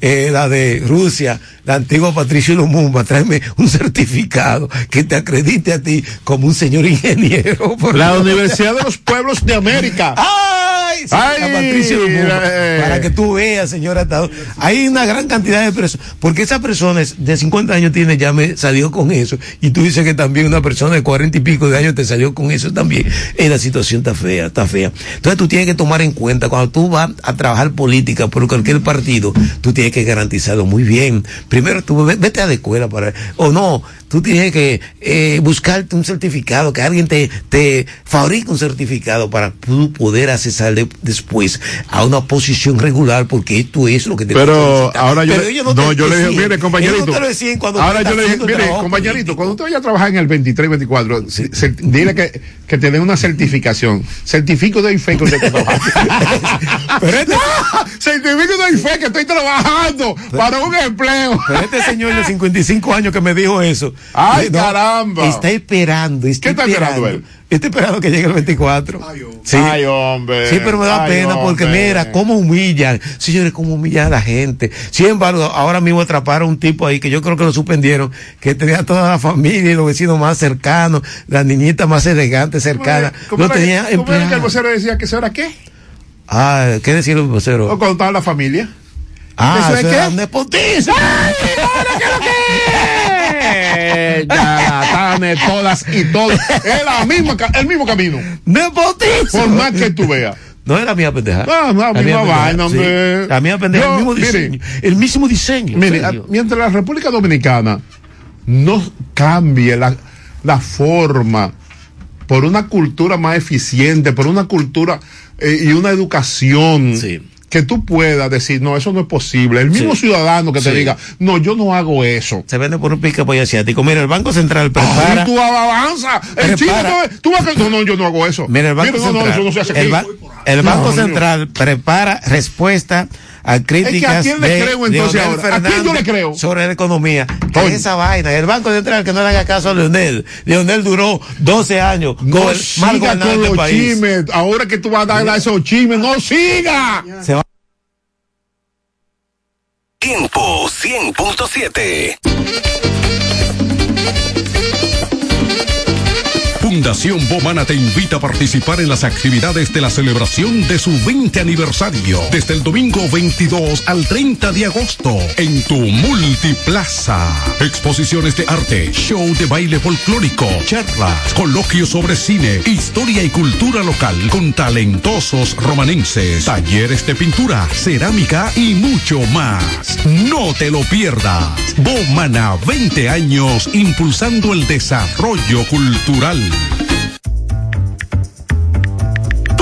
eh, la de Rusia, la antigua Patricio Lumumba, tráeme un certificado que te acredite a ti como un señor ingeniero. por La. Universidad de los Pueblos de América. ¡Ay! Ay, Patricia eh. para que tú veas, señora Atado. Hay una gran cantidad de personas, porque esa persona de 50 años tiene, ya me salió con eso, y tú dices que también una persona de 40 y pico de años te salió con eso también. Eh, la situación está fea, está fea. Entonces tú tienes que tomar en cuenta, cuando tú vas a trabajar política por cualquier partido, tú tienes que garantizarlo muy bien. Primero tú ve- vete a la escuela para, o no, tú tienes que eh, buscarte un certificado, que alguien te, te fabrique un certificado para tú poder accesar de- después a una posición regular, porque esto es lo que te Pero ahora yo, Pero le, ellos no, yo le dije, mire, compañerito. no ahora yo le dije, mire, compañerito, cuando usted vaya a trabajar en el 23 y 24, se- se- dile que, que te den una certificación. Certifico de fe que usted está trabajando. Pero este-. Certifico de fe que estoy trabajando para un empleo. Pero este señor de 55 años que me dijo eso. Ay, eh, no, caramba. Está esperando. Está ¿Qué está esperando él? Está esperando que llegue el 24. Sí. Ay, hombre. Sí, pero me da Ay, pena porque mira cómo humillan. Señores, cómo humillan a la gente. Sin embargo, ahora mismo atraparon un tipo ahí que yo creo que lo suspendieron, que tenía toda la familia y los vecinos más cercanos, las niñitas más elegantes cercanas. ¿Cómo Lo tenía cómo era que el vocero decía que eso era qué? Ah, ¿qué decir el vocero? O cuando estaba la familia. Ah, ¿eso es eso qué? era un nepotismo. Eh, Charlatanes, todas y todos. Es la misma, el mismo camino. Nepotismo. Por más que tú veas. No es la mía pendeja. No, no, la misma vaina, sí. hombre. La mía pendeja, Yo, el mismo mire, diseño. el mismo diseño. Mire, a- mientras la República Dominicana no cambie la, la forma por una cultura más eficiente, por una cultura eh, y una educación que tú puedas decir, no, eso no es posible. El mismo Sí. ciudadano que te Sí. diga, no, yo no hago eso. Se vende por un pica pollo asiático. Mira, el Banco Central Ay, prepara. tú avanza. El no, tú vas a- no, no, yo no hago eso. Mira, el Banco Mira, no, no, Central. eso no se hace el, aquí. ba- el Banco No, no. Central prepara respuesta a críticas. ¿a quién le de- creo entonces ahora? ¿A quién yo le Fernández creo? Sobre la economía. ¿Qué es esa vaina? El Banco Central que no le haga caso a Leonel. Leonel duró 12 años No mal con este los país. chismes. Ahora que tú vas a dar a esos chismes, no siga. Se va- Tiempo 100.7. Fundación Bomana te invita a participar en las actividades de la celebración de su 20 aniversario desde el domingo 22 al 30 de agosto en tu multiplaza. Exposiciones de arte, show de baile folclórico, charlas, coloquios sobre cine, historia y cultura local con talentosos romanenses, talleres de pintura, cerámica y mucho más. No te lo pierdas. Bomana 20 años impulsando el desarrollo cultural.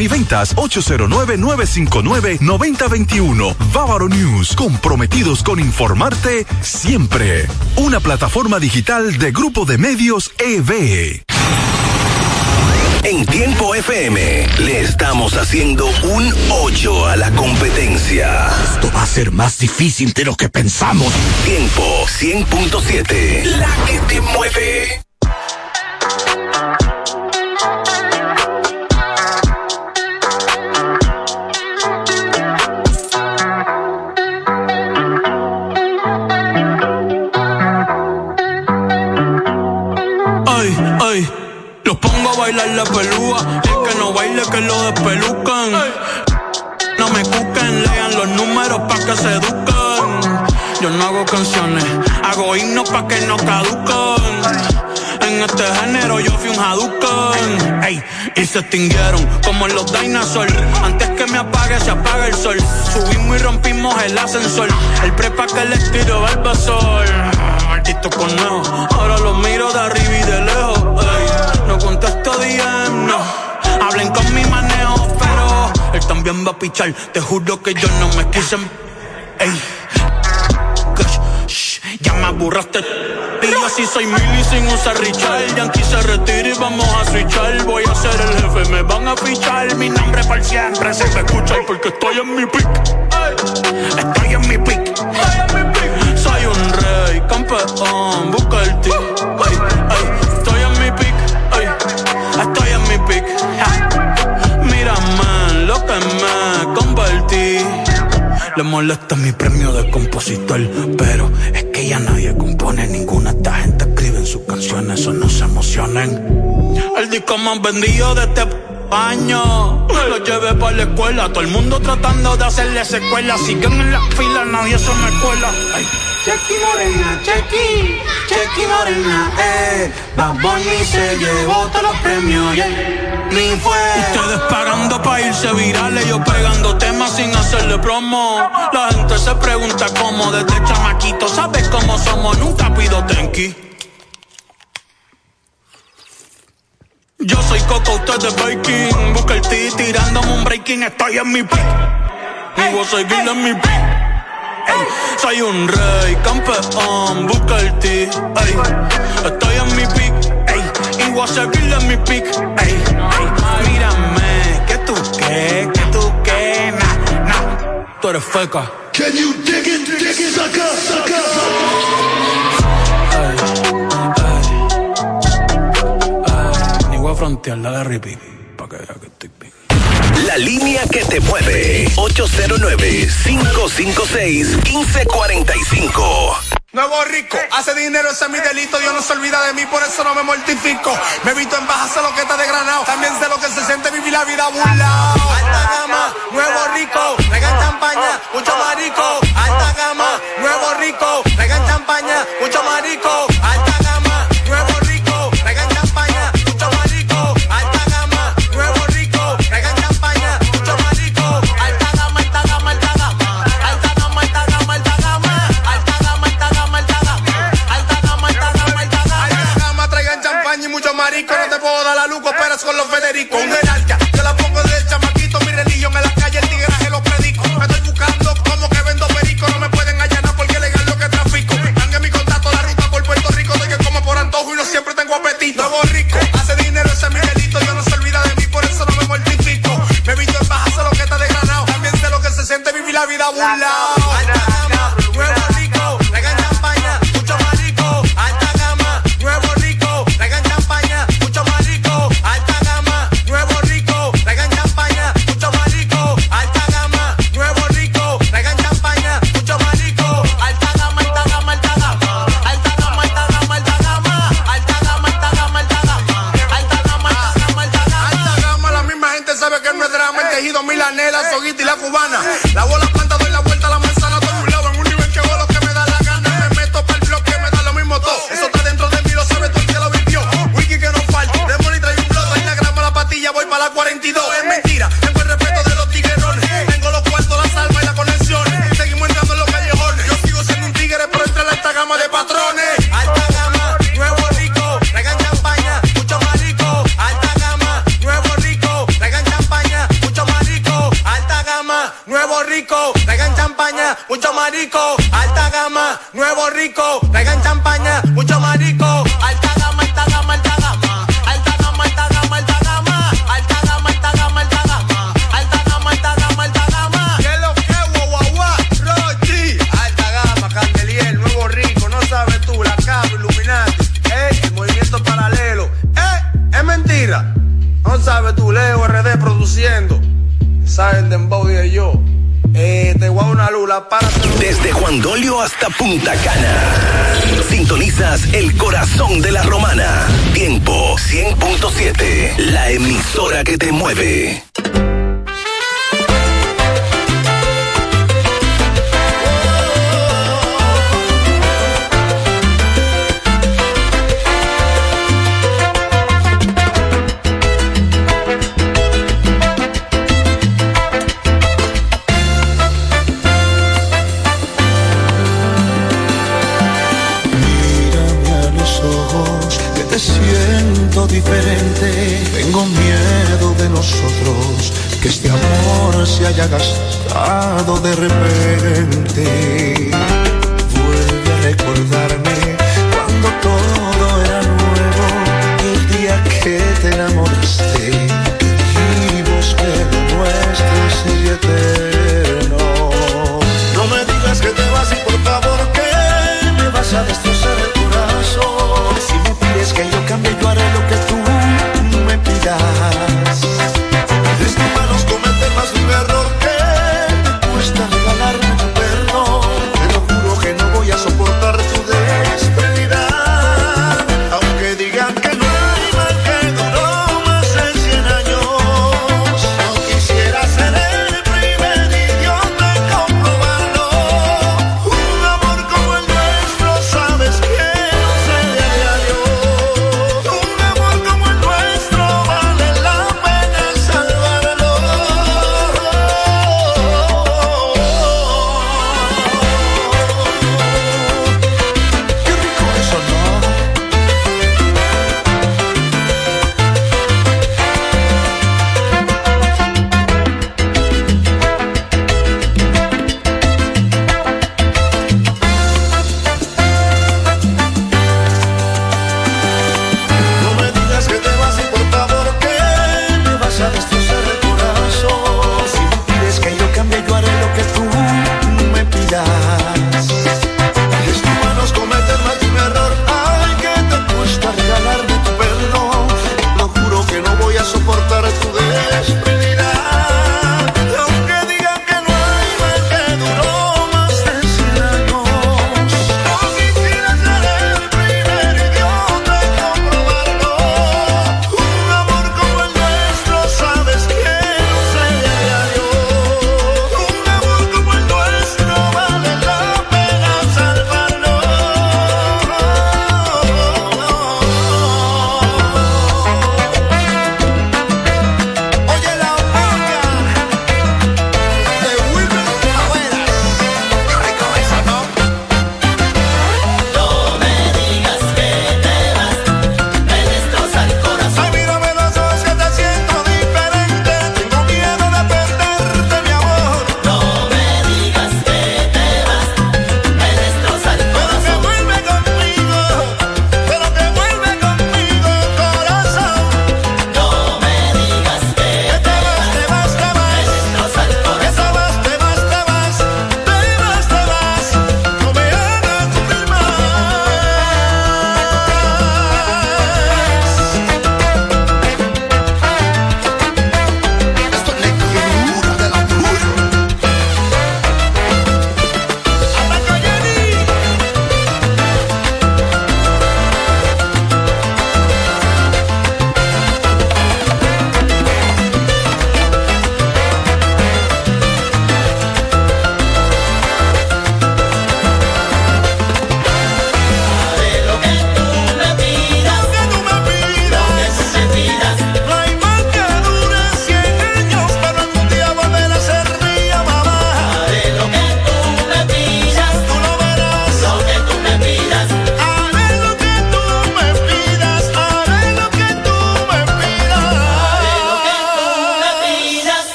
y ventas 809-959-9021. Bávaro News, comprometidos con informarte siempre. Una plataforma digital de Grupo de Medios EB. En Tiempo FM le estamos haciendo un 8 a la competencia. Esto va a ser más difícil de lo que pensamos. Tiempo 100.7. La que te mueve. La pelúa. El que no baile, que lo despelucan. No me cuquen, lean los números pa' que se eduquen. Yo no hago canciones, hago himnos pa' que no caducan. En este género yo fui un Hadouken Ey, y se extinguieron como en los dinosaurs Antes que me apague se apaga el sol Subimos y rompimos el ascensor El prepa que les tiro Barbasol Maldito conejo Ahora los miro de arriba y de lejos Ey, no contesto No Hablen con mi manejo Pero él también va a pichar Te juro que yo no me quise Ey ya me aburraste. Y yo así soy mili sin usar Richard. Yankee se retira y vamos a switchar. Voy a ser el jefe, me van a fichar. Mi nombre por siempre se me escucha porque estoy en mi pick. Estoy en mi pick. Soy un rey, campeón, busca Le molesta mi premio de compositor, pero es que ya nadie compone ninguna. Esta gente escribe en sus canciones, eso no se emocionen. El disco más vendido de este año. Lo llevé para la escuela, todo el mundo tratando de hacerle secuela. Siguen en la fila, nadie se me cuela. Ay. Chequi Morena, Chequi, Chequi Morena, eh. Bad Bunny se llevó todos los premios, yeah. Ni fue. Ustedes pagando pa' irse virales, yo pegando temas sin hacerle promo. La gente se pregunta cómo desde chamaquito, ¿sabes cómo somos? Nunca pido tenki. Yo soy Coco, usted es Baking. Busca el T tirándome un breaking, estoy en mi pick. Y voy a seguir en mi pick. Ey, soy un rey, campeón, busca el T. Ey, estoy en mi pick. Ey, y voy a seguir en mi pick. Ey, ey, mírame, que tú qué, que tú qué, na, na. Tú eres feca. Can you dig it, dig it, sucker, sucker? Ni frontear la de repeat. Pa' que vea que estoy bien. La línea que te mueve. 809-556-1545. Nuevo rico, hace dinero, ese es mi delito. Dios no se olvida de mí, por eso no me mortifico. Me visto en baja, sé lo que está de granado. También sé lo que se siente vivir la vida burlao. Alta gama, nuevo rico, regan champaña, mucho marico. Alta gama, nuevo rico, regan champaña, mucho marico. Alta No te puedo dar la luz, esperas con los Federico. Un jerarquia,